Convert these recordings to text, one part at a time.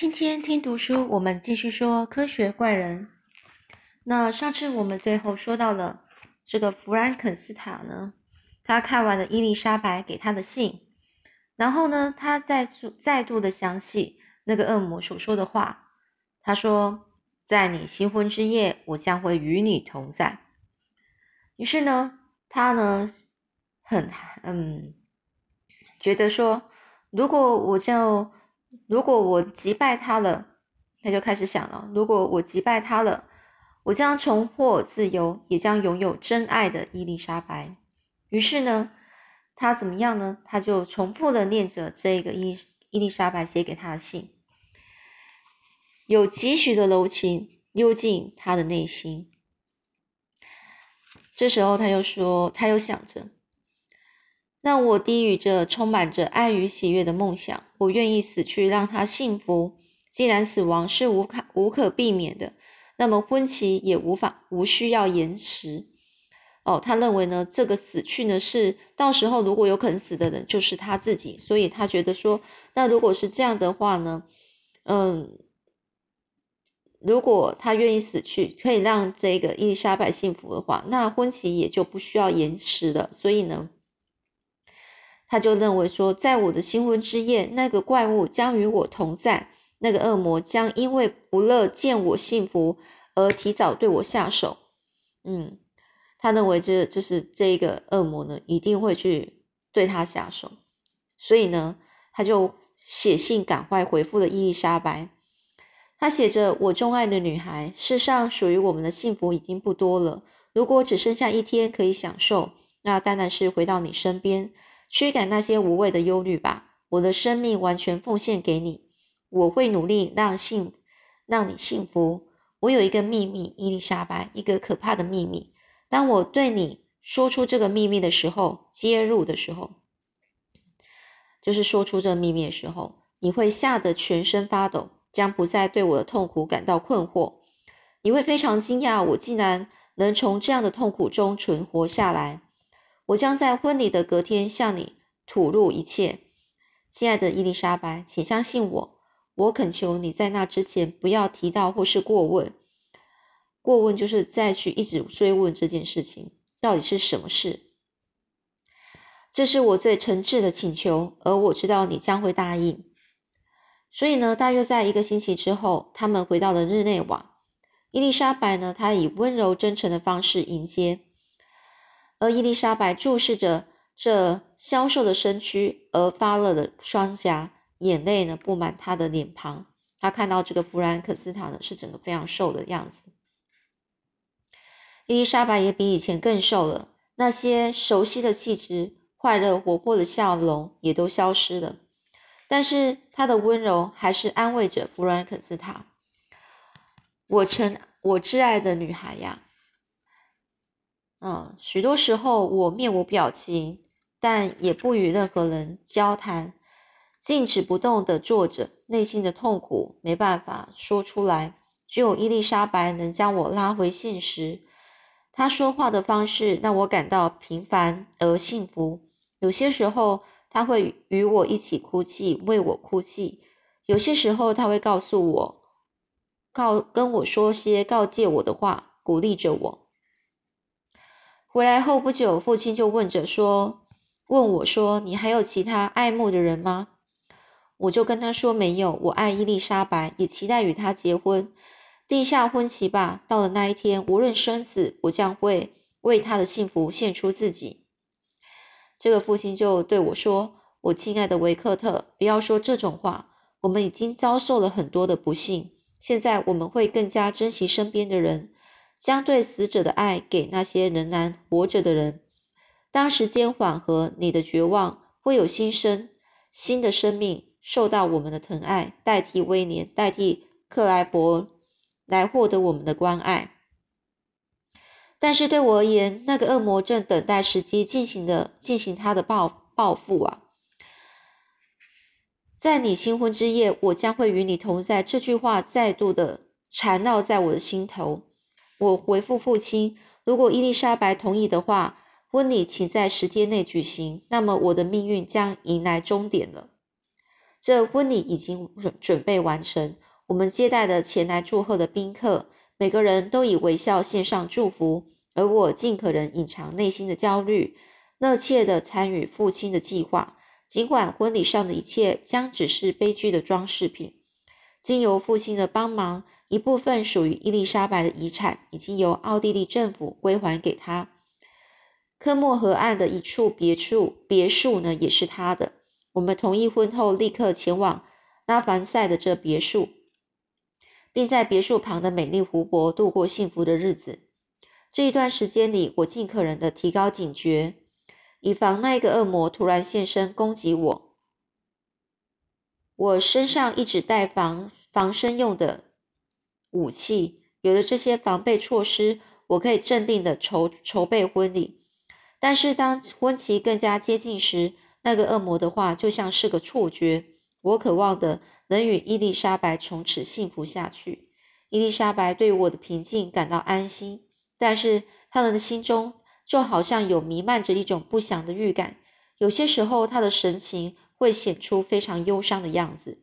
今天听读书，我们继续说科学怪人。那上次我们最后说到了这个弗兰肯斯坦呢，他看完了伊丽莎白给他的信，然后呢，他再再度的详细那个恶魔所说的话。他说：“在你新婚之夜，我将会与你同在。”于是呢，他呢很嗯觉得说，如果我就如果我击败他了，他就开始想了。如果我击败他了，我将重获自由，也将拥有真爱的伊丽莎白。于是呢，他怎么样呢？他就重复的念着这个伊伊丽莎白写给他的信，有几许的柔情溜进他的内心。这时候，他又说，他又想着。让我低语着充满着爱与喜悦的梦想，我愿意死去，让他幸福。既然死亡是无可无可避免的，那么婚期也无法无需要延迟。哦，他认为呢，这个死去呢是到时候如果有可能死的人就是他自己，所以他觉得说，那如果是这样的话呢，嗯，如果他愿意死去，可以让这个伊丽莎白幸福的话，那婚期也就不需要延迟了。所以呢。他就认为说，在我的新婚之夜，那个怪物将与我同在，那个恶魔将因为不乐见我幸福而提早对我下手。嗯，他认为这就是这个恶魔呢，一定会去对他下手。所以呢，他就写信赶快回复了伊丽莎白。他写着：“我钟爱的女孩，世上属于我们的幸福已经不多了。如果只剩下一天可以享受，那当然是回到你身边。”驱赶那些无谓的忧虑吧，我的生命完全奉献给你，我会努力让幸让你幸福。我有一个秘密，伊丽莎白，一个可怕的秘密。当我对你说出这个秘密的时候，揭露的时候，就是说出这个秘密的时候，你会吓得全身发抖，将不再对我的痛苦感到困惑。你会非常惊讶，我竟然能从这样的痛苦中存活下来。我将在婚礼的隔天向你吐露一切，亲爱的伊丽莎白，请相信我。我恳求你在那之前不要提到或是过问。过问就是再去一直追问这件事情到底是什么事。这是我最诚挚的请求，而我知道你将会答应。所以呢，大约在一个星期之后，他们回到了日内瓦。伊丽莎白呢，她以温柔真诚的方式迎接。而伊丽莎白注视着这消瘦的身躯，而发热的双颊，眼泪呢布满她的脸庞。她看到这个弗兰克斯塔呢是整个非常瘦的样子。伊丽莎白也比以前更瘦了，那些熟悉的气质、快乐活泼的笑容也都消失了。但是她的温柔还是安慰着弗兰克斯塔：“我曾我挚爱的女孩呀。”嗯，许多时候我面无表情，但也不与任何人交谈，静止不动的坐着，内心的痛苦没办法说出来。只有伊丽莎白能将我拉回现实。她说话的方式让我感到平凡而幸福。有些时候，她会与我一起哭泣，为我哭泣；有些时候，她会告诉我，告跟我说些告诫我的话，鼓励着我。回来后不久，父亲就问着说：“问我说，你还有其他爱慕的人吗？”我就跟他说：“没有，我爱伊丽莎白，也期待与她结婚。定下婚期吧。到了那一天，无论生死，我将会为她的幸福献出自己。”这个父亲就对我说：“我亲爱的维克特，不要说这种话。我们已经遭受了很多的不幸，现在我们会更加珍惜身边的人。”将对死者的爱给那些仍然活着的人。当时间缓和，你的绝望会有新生，新的生命受到我们的疼爱，代替威廉，代替克莱伯，来获得我们的关爱。但是对我而言，那个恶魔正等待时机进行的进行他的报报复啊！在你新婚之夜，我将会与你同在。这句话再度的缠绕在我的心头。我回复父亲：“如果伊丽莎白同意的话，婚礼请在十天内举行。那么我的命运将迎来终点了。”这婚礼已经准准备完成。我们接待的前来祝贺的宾客，每个人都以微笑献上祝福，而我尽可能隐藏内心的焦虑，热切地参与父亲的计划。尽管婚礼上的一切将只是悲剧的装饰品，经由父亲的帮忙，一部分属于伊丽莎白的遗产已经由奥地利政府归还给他。科莫河岸的一处别墅，别墅呢也是他的。我们同意婚后立刻前往拉凡塞的这别墅，并在别墅旁的美丽湖泊度过幸福的日子。这一段时间里，我尽可能的提高警觉，以防那个恶魔突然现身攻击我。我身上一直带防防身用的武器，有了这些防备措施，我可以镇定的筹筹备婚礼。但是当婚期更加接近时，那个恶魔的话就像是个错觉。我渴望的能与伊丽莎白从此幸福下去。伊丽莎白对我的平静感到安心，但是她的心中就好像有弥漫着一种不祥的预感。有些时候，她的神情会显出非常忧伤的样子。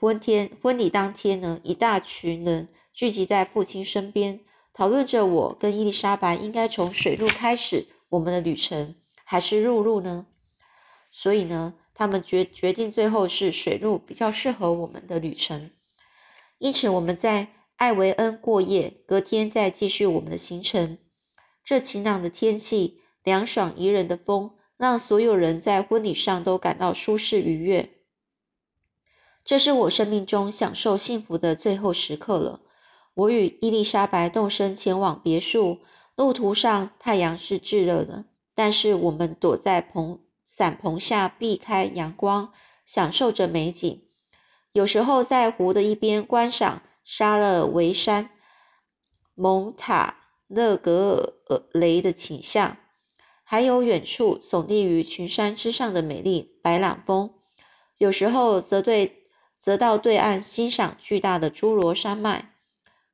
婚天婚礼当天呢，一大群人聚集在父亲身边，讨论着我跟伊丽莎白应该从水路开始我们的旅程，还是陆路呢？所以呢，他们决决定最后是水路比较适合我们的旅程。因此，我们在艾维恩过夜，隔天再继续我们的行程。这晴朗的天气，凉爽宜人的风，让所有人在婚礼上都感到舒适愉悦。这是我生命中享受幸福的最后时刻了。我与伊丽莎白动身前往别墅，路途上太阳是炙热的，但是我们躲在棚。伞棚下避开阳光，享受着美景。有时候在湖的一边观赏沙勒维山、蒙塔勒格尔雷的景象，还有远处耸立于群山之上的美丽白朗峰。有时候则对则到对岸欣赏巨大的侏罗山脉。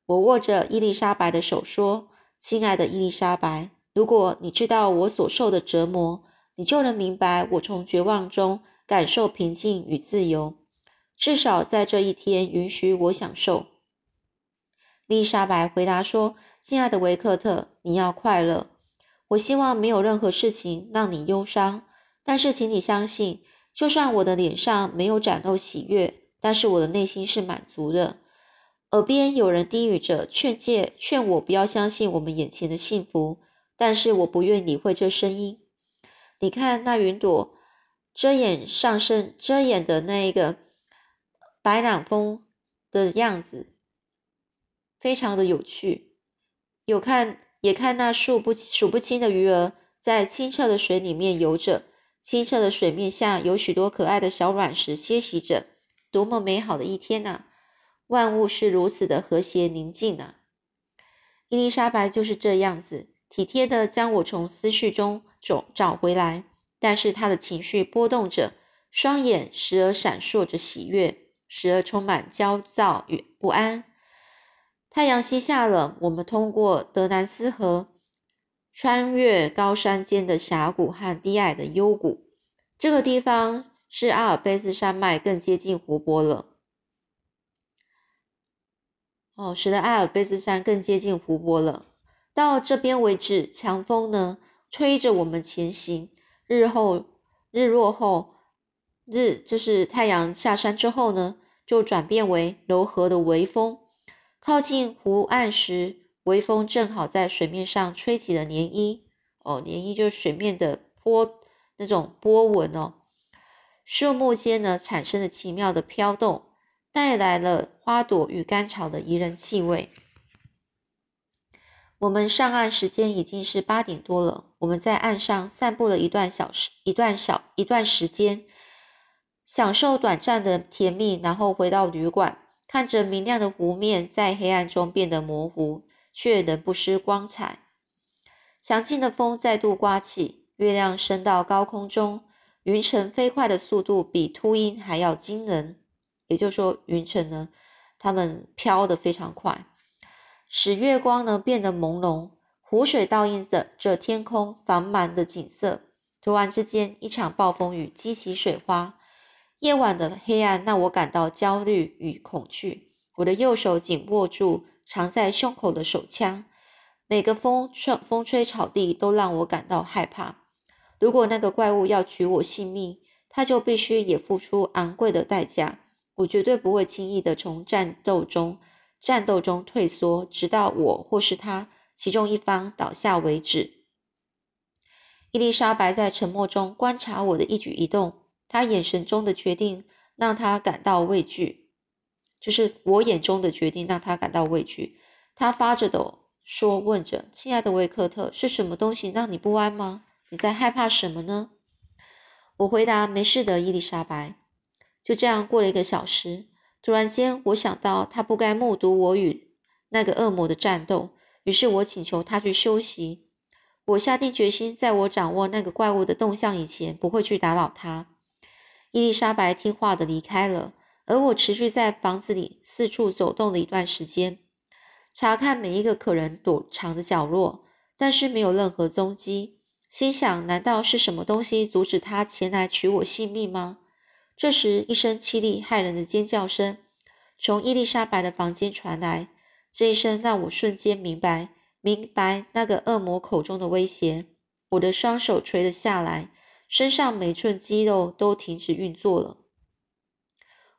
我握着伊丽莎白的手说：“亲爱的伊丽莎白，如果你知道我所受的折磨。”你就能明白，我从绝望中感受平静与自由。至少在这一天，允许我享受。丽莎白回答说：“亲爱的维克特，你要快乐。我希望没有任何事情让你忧伤。但是，请你相信，就算我的脸上没有展露喜悦，但是我的内心是满足的。”耳边有人低语着劝诫，劝我不要相信我们眼前的幸福。但是，我不愿理会这声音。你看那云朵遮掩上升、遮掩的那一个白朗峰的样子，非常的有趣。有看也看那数不数不清的鱼儿在清澈的水里面游着，清澈的水面下有许多可爱的小卵石歇息着。多么美好的一天呐！万物是如此的和谐宁静啊！伊丽莎白就是这样子。体贴的将我从思绪中找找回来，但是他的情绪波动着，双眼时而闪烁着喜悦，时而充满焦躁与不安。太阳西下了，我们通过德南斯河，穿越高山间的峡谷和低矮的幽谷。这个地方是阿尔卑斯山脉更接近湖泊了。哦，使得阿尔卑斯山更接近湖泊了。到这边为止，强风呢吹着我们前行。日后日落后，日就是太阳下山之后呢，就转变为柔和的微风。靠近湖岸时，微风正好在水面上吹起了涟漪。哦，涟漪就是水面的波那种波纹哦。树木间呢产生了奇妙的飘动，带来了花朵与干草的宜人气味。我们上岸时间已经是八点多了。我们在岸上散步了一段小时，一段小一段时间，享受短暂的甜蜜，然后回到旅馆，看着明亮的湖面在黑暗中变得模糊，却仍不失光彩。强劲的风再度刮起，月亮升到高空中，云层飞快的速度比秃鹰还要惊人。也就是说，云层呢，它们飘得非常快。使月光呢变得朦胧，湖水倒映着这天空繁忙的景色。突然之间，一场暴风雨激起水花，夜晚的黑暗让我感到焦虑与恐惧。我的右手紧握住藏在胸口的手枪，每个风吹风吹草地都让我感到害怕。如果那个怪物要取我性命，他就必须也付出昂贵的代价。我绝对不会轻易的从战斗中战斗中退缩，直到我或是他其中一方倒下为止。伊丽莎白在沉默中观察我的一举一动，她眼神中的决定让她感到畏惧，就是我眼中的决定让她感到畏惧。她发着抖说：“问着，亲爱的维克特，是什么东西让你不安吗？你在害怕什么呢？”我回答：“没事的，伊丽莎白。”就这样过了一个小时，突然间，我想到他不该目睹我与那个恶魔的战斗，于是我请求他去休息。我下定决心，在我掌握那个怪物的动向以前，不会去打扰他。伊丽莎白听话的离开了，而我持续在房子里四处走动了一段时间，查看每一个可能躲藏的角落，但是没有任何踪迹。心想：难道是什么东西阻止他前来取我性命吗？这时，一声凄厉骇人的尖叫声从伊丽莎白的房间传来。这一声让我瞬间明白，明白那个恶魔口中的威胁。我的双手垂了下来，身上每寸肌肉都停止运作了。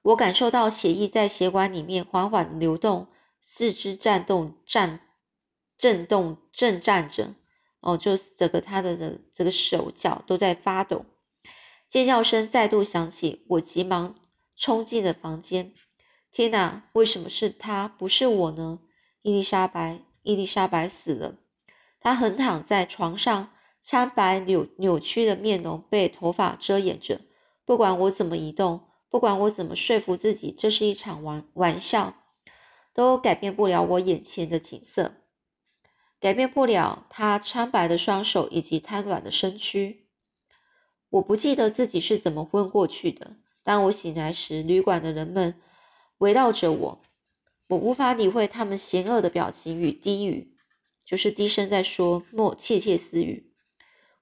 我感受到血液在血管里面缓缓的流动，四肢颤动、颤、震动、震颤着。哦，就是整个他的这这个手脚都在发抖。尖叫声再度响起，我急忙冲进了房间。天哪，为什么是他，不是我呢？伊丽莎白，伊丽莎白死了。她横躺在床上，苍白扭扭曲的面容被头发遮掩着。不管我怎么移动，不管我怎么说服自己这是一场玩玩笑，都改变不了我眼前的景色，改变不了他苍白的双手以及瘫软的身躯。我不记得自己是怎么昏过去的。当我醒来时，旅馆的人们围绕着我，我无法理会他们邪恶的表情与低语，就是低声在说莫窃窃私语。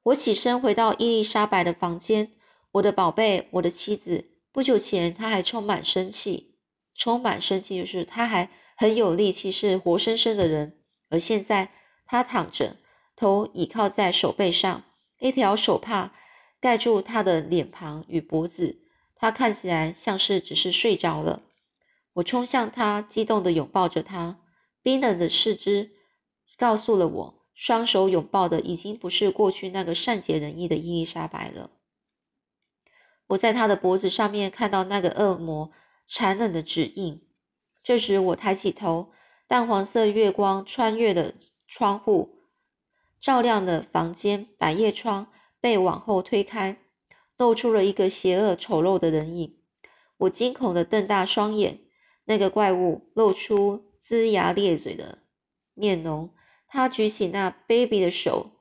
我起身回到伊丽莎白的房间，我的宝贝，我的妻子。不久前，她还充满生气，充满生气，就是她还很有力气，是活生生的人。而现在，他躺着，头倚靠在手背上，一条手帕。盖住他的脸庞与脖子，他看起来像是只是睡着了。我冲向他，激动地拥抱着他，冰冷的四肢告诉了我，双手拥抱的已经不是过去那个善解人意的伊丽莎白了。我在他的脖子上面看到那个恶魔残忍的指印。这时，我抬起头，淡黄色月光穿越了窗户，照亮了房间百叶窗。被往后推开，露出了一个邪恶丑陋的人影。我惊恐的瞪大双眼，那个怪物露出龇牙咧嘴的面容。他举起那卑鄙的手，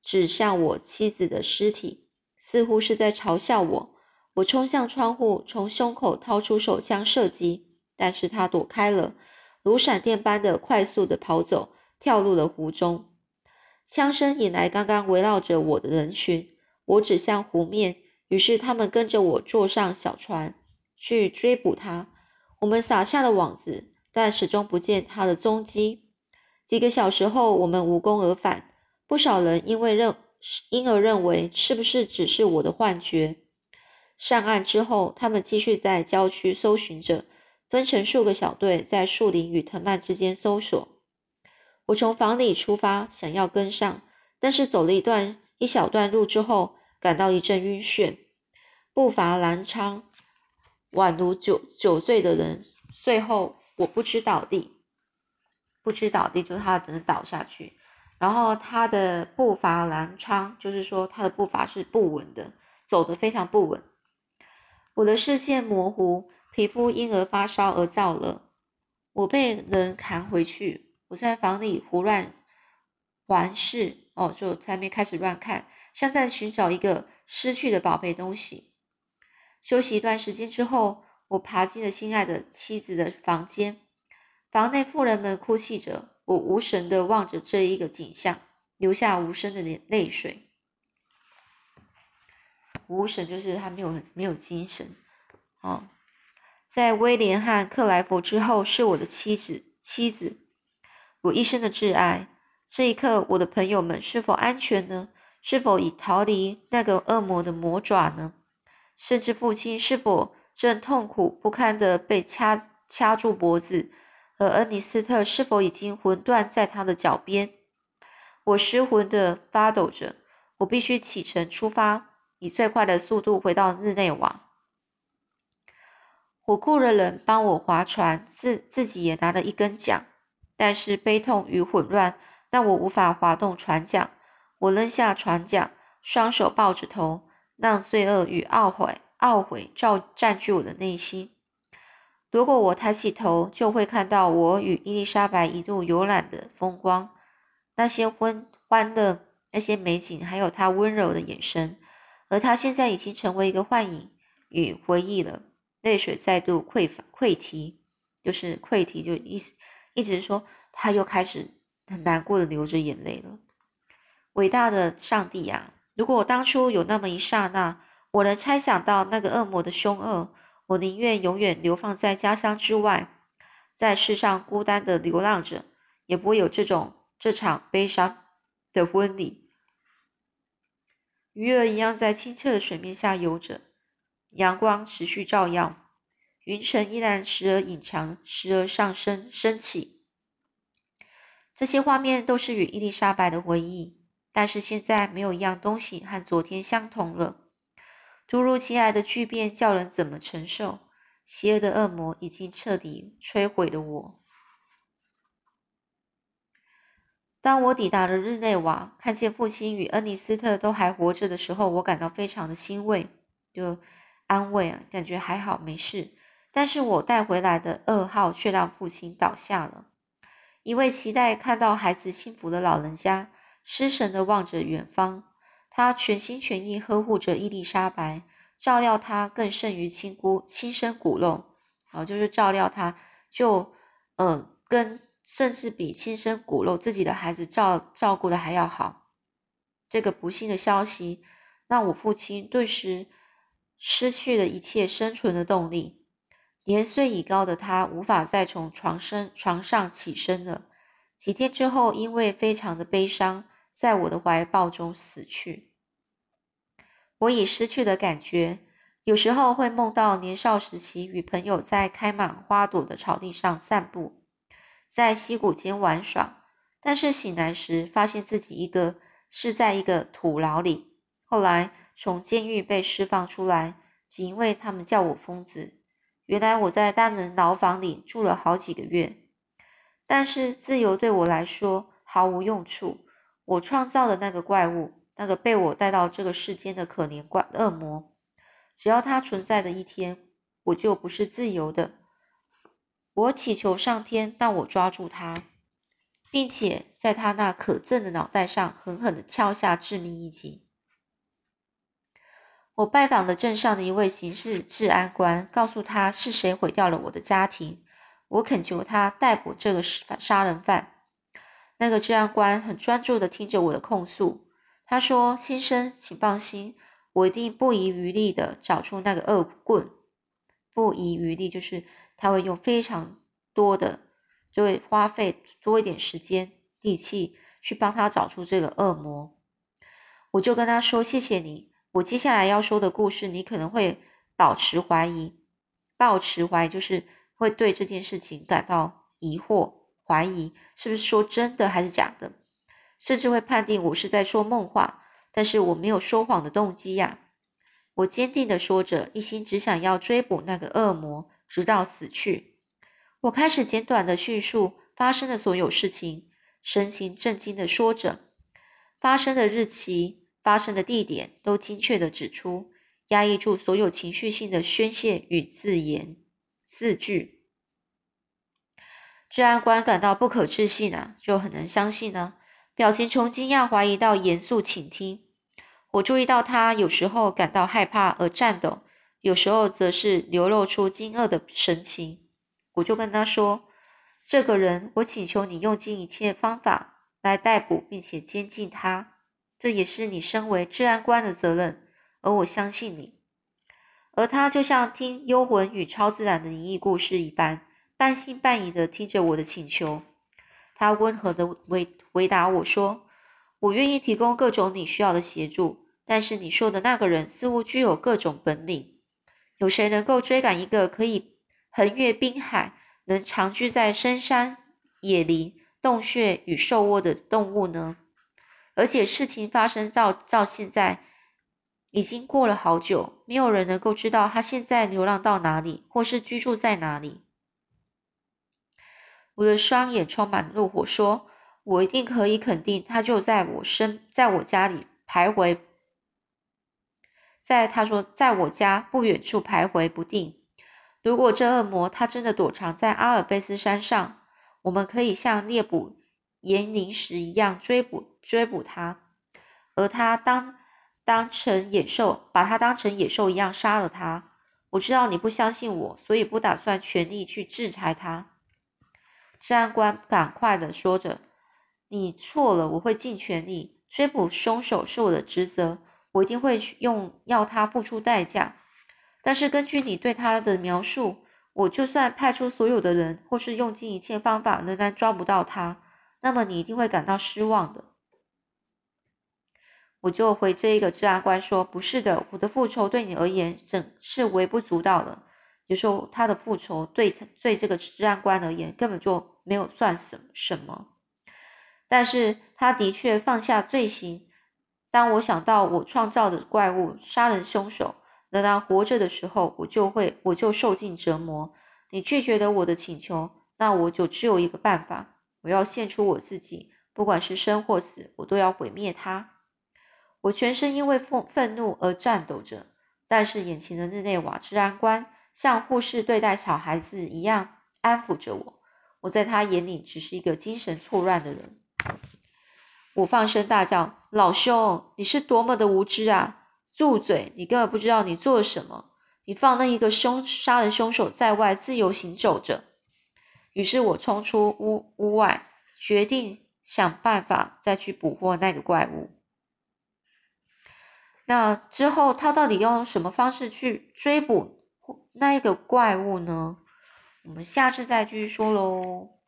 指向我妻子的尸体，似乎是在嘲笑我。我冲向窗户，从胸口掏出手枪射击，但是他躲开了，如闪电般的快速的跑走，跳入了湖中。枪声引来刚刚围绕着我的人群，我指向湖面，于是他们跟着我坐上小船去追捕他。我们撒下了网子，但始终不见他的踪迹。几个小时后，我们无功而返。不少人因为认因而认为是不是只是我的幻觉。上岸之后，他们继续在郊区搜寻着，分成数个小队，在树林与藤蔓之间搜索。我从房里出发，想要跟上，但是走了一段一小段路之后，感到一阵晕眩，步伐踉跄，宛如酒酒醉的人。最后，我不知倒地，不知倒地，就是他只能倒下去。然后他的步伐踉跄，就是说他的步伐是不稳的，走得非常不稳。我的视线模糊，皮肤因而发烧而燥热。我被人扛回去。我在房里胡乱环视，哦，就在那边开始乱看，像在寻找一个失去的宝贝东西。休息一段时间之后，我爬进了心爱的妻子的房间，房内妇人们哭泣着，我无神的望着这一个景象，流下无声的泪泪水。无神就是他没有没有精神，哦，在威廉和克莱佛之后是我的妻子，妻子，我一生的挚爱。这一刻，我的朋友们是否安全呢？是否已逃离那个恶魔的魔爪呢？甚至父亲是否正痛苦不堪的被掐掐住脖子？而恩尼斯特是否已经魂断在他的脚边？我失魂的发抖着，我必须启程出发，以最快的速度回到日内瓦。火库的人帮我划船，自自己也拿了一根桨，但是悲痛与混乱让我无法划动船桨。我扔下船桨，双手抱着头。让罪恶与懊悔、懊悔照占据我的内心。如果我抬起头，就会看到我与伊丽莎白一路游览的风光，那些欢欢乐、那些美景，还有她温柔的眼神。而她现在已经成为一个幻影与回忆了。泪水再度溃溃堤，就是溃堤，就意思一直说，他又开始很难过的流着眼泪了。伟大的上帝呀！如果我当初有那么一刹那，我能猜想到那个恶魔的凶恶，我宁愿永远流放在家乡之外，在世上孤单的流浪着，也不会有这种这场悲伤的婚礼。鱼儿一样在清澈的水面下游着，阳光持续照耀，云层依然时而隐藏，时而上升升起。这些画面都是与伊丽莎白的回忆。但是现在没有一样东西和昨天相同了。突如其来的巨变叫人怎么承受？邪恶的恶魔已经彻底摧毁了我。当我抵达了日内瓦，看见父亲与恩尼斯特都还活着的时候，我感到非常的欣慰，就安慰啊，感觉还好没事。但是我带回来的噩耗却让父亲倒下了。一位期待看到孩子幸福的老人家。失神的望着远方，他全心全意呵护着伊丽莎白，照料她更胜于亲姑亲生骨肉，啊，就是照料她，就，嗯，跟甚至比亲生骨肉自己的孩子照照顾的还要好。这个不幸的消息让我父亲顿时失去了一切生存的动力，年岁已高的他无法再从床身床上起身了。几天之后，因为非常的悲伤，在我的怀抱中死去。我已失去的感觉，有时候会梦到年少时期与朋友在开满花朵的草地上散步，在溪谷间玩耍。但是醒来时，发现自己一个是在一个土牢里。后来从监狱被释放出来，只因为他们叫我疯子。原来我在单人牢房里住了好几个月。但是自由对我来说毫无用处。我创造的那个怪物，那个被我带到这个世间的可怜怪恶魔，只要它存在的一天，我就不是自由的。我祈求上天让我抓住他，并且在他那可憎的脑袋上狠狠地敲下致命一击。我拜访了镇上的一位刑事治安官，告诉他是谁毁掉了我的家庭。我恳求他逮捕这个杀杀人犯。那个治安官很专注的听着我的控诉。他说：“先生，请放心，我一定不遗余力的找出那个恶棍。不遗余力就是他会用非常多的，就会花费多一点时间、力气去帮他找出这个恶魔。”我就跟他说：“谢谢你，我接下来要说的故事，你可能会保持怀疑。保持怀疑就是。”会对这件事情感到疑惑、怀疑，是不是说真的还是假的？甚至会判定我是在说梦话。但是我没有说谎的动机呀！我坚定的说着，一心只想要追捕那个恶魔，直到死去。我开始简短的叙述发生的所有事情，神情震惊的说着，发生的日期、发生的地点都精确的指出，压抑住所有情绪性的宣泄与自言。四句，治安官感到不可置信啊，就很难相信呢。表情从惊讶、怀疑到严肃倾听。我注意到他有时候感到害怕而颤抖，有时候则是流露出惊愕的神情。我就跟他说：“这个人，我请求你用尽一切方法来逮捕并且监禁他，这也是你身为治安官的责任。而我相信你。”而他就像听幽魂与超自然的灵异故事一般，半信半疑的听着我的请求。他温和的回回答我说：“我愿意提供各种你需要的协助，但是你说的那个人似乎具有各种本领。有谁能够追赶一个可以横越滨海、能长居在深山野林、洞穴与兽窝的动物呢？而且事情发生到到现在。”已经过了好久，没有人能够知道他现在流浪到哪里，或是居住在哪里。我的双眼充满怒火，说：“我一定可以肯定，他就在我身，在我家里徘徊。在他说，在我家不远处徘徊不定。如果这恶魔他真的躲藏在阿尔卑斯山上，我们可以像猎捕岩灵石一样追捕追捕他，而他当。”当成野兽，把他当成野兽一样杀了他。我知道你不相信我，所以不打算全力去制裁他。治安官赶快的说着：“你错了，我会尽全力追捕凶手是我的职责，我一定会用要他付出代价。但是根据你对他的描述，我就算派出所有的人，或是用尽一切方法，仍然抓不到他，那么你一定会感到失望的。”我就回这一个治安官说：“不是的，我的复仇对你而言整是微不足道的。有时候他的复仇对对这个治安官而言根本就没有算什什么。但是他的确放下罪行。当我想到我创造的怪物杀人凶手仍然活着的时候，我就会我就受尽折磨。你拒绝了我的请求，那我就只有一个办法：我要献出我自己，不管是生或死，我都要毁灭他。”我全身因为愤愤怒而颤抖着，但是眼前的日内瓦治安官像护士对待小孩子一样安抚着我。我在他眼里只是一个精神错乱的人。我放声大叫：“老兄，你是多么的无知啊！住嘴！你根本不知道你做了什么。你放那一个凶杀人凶手在外自由行走着。”于是我冲出屋屋外，决定想办法再去捕获那个怪物。那之后，他到底用什么方式去追捕那一个怪物呢？我们下次再继续说喽。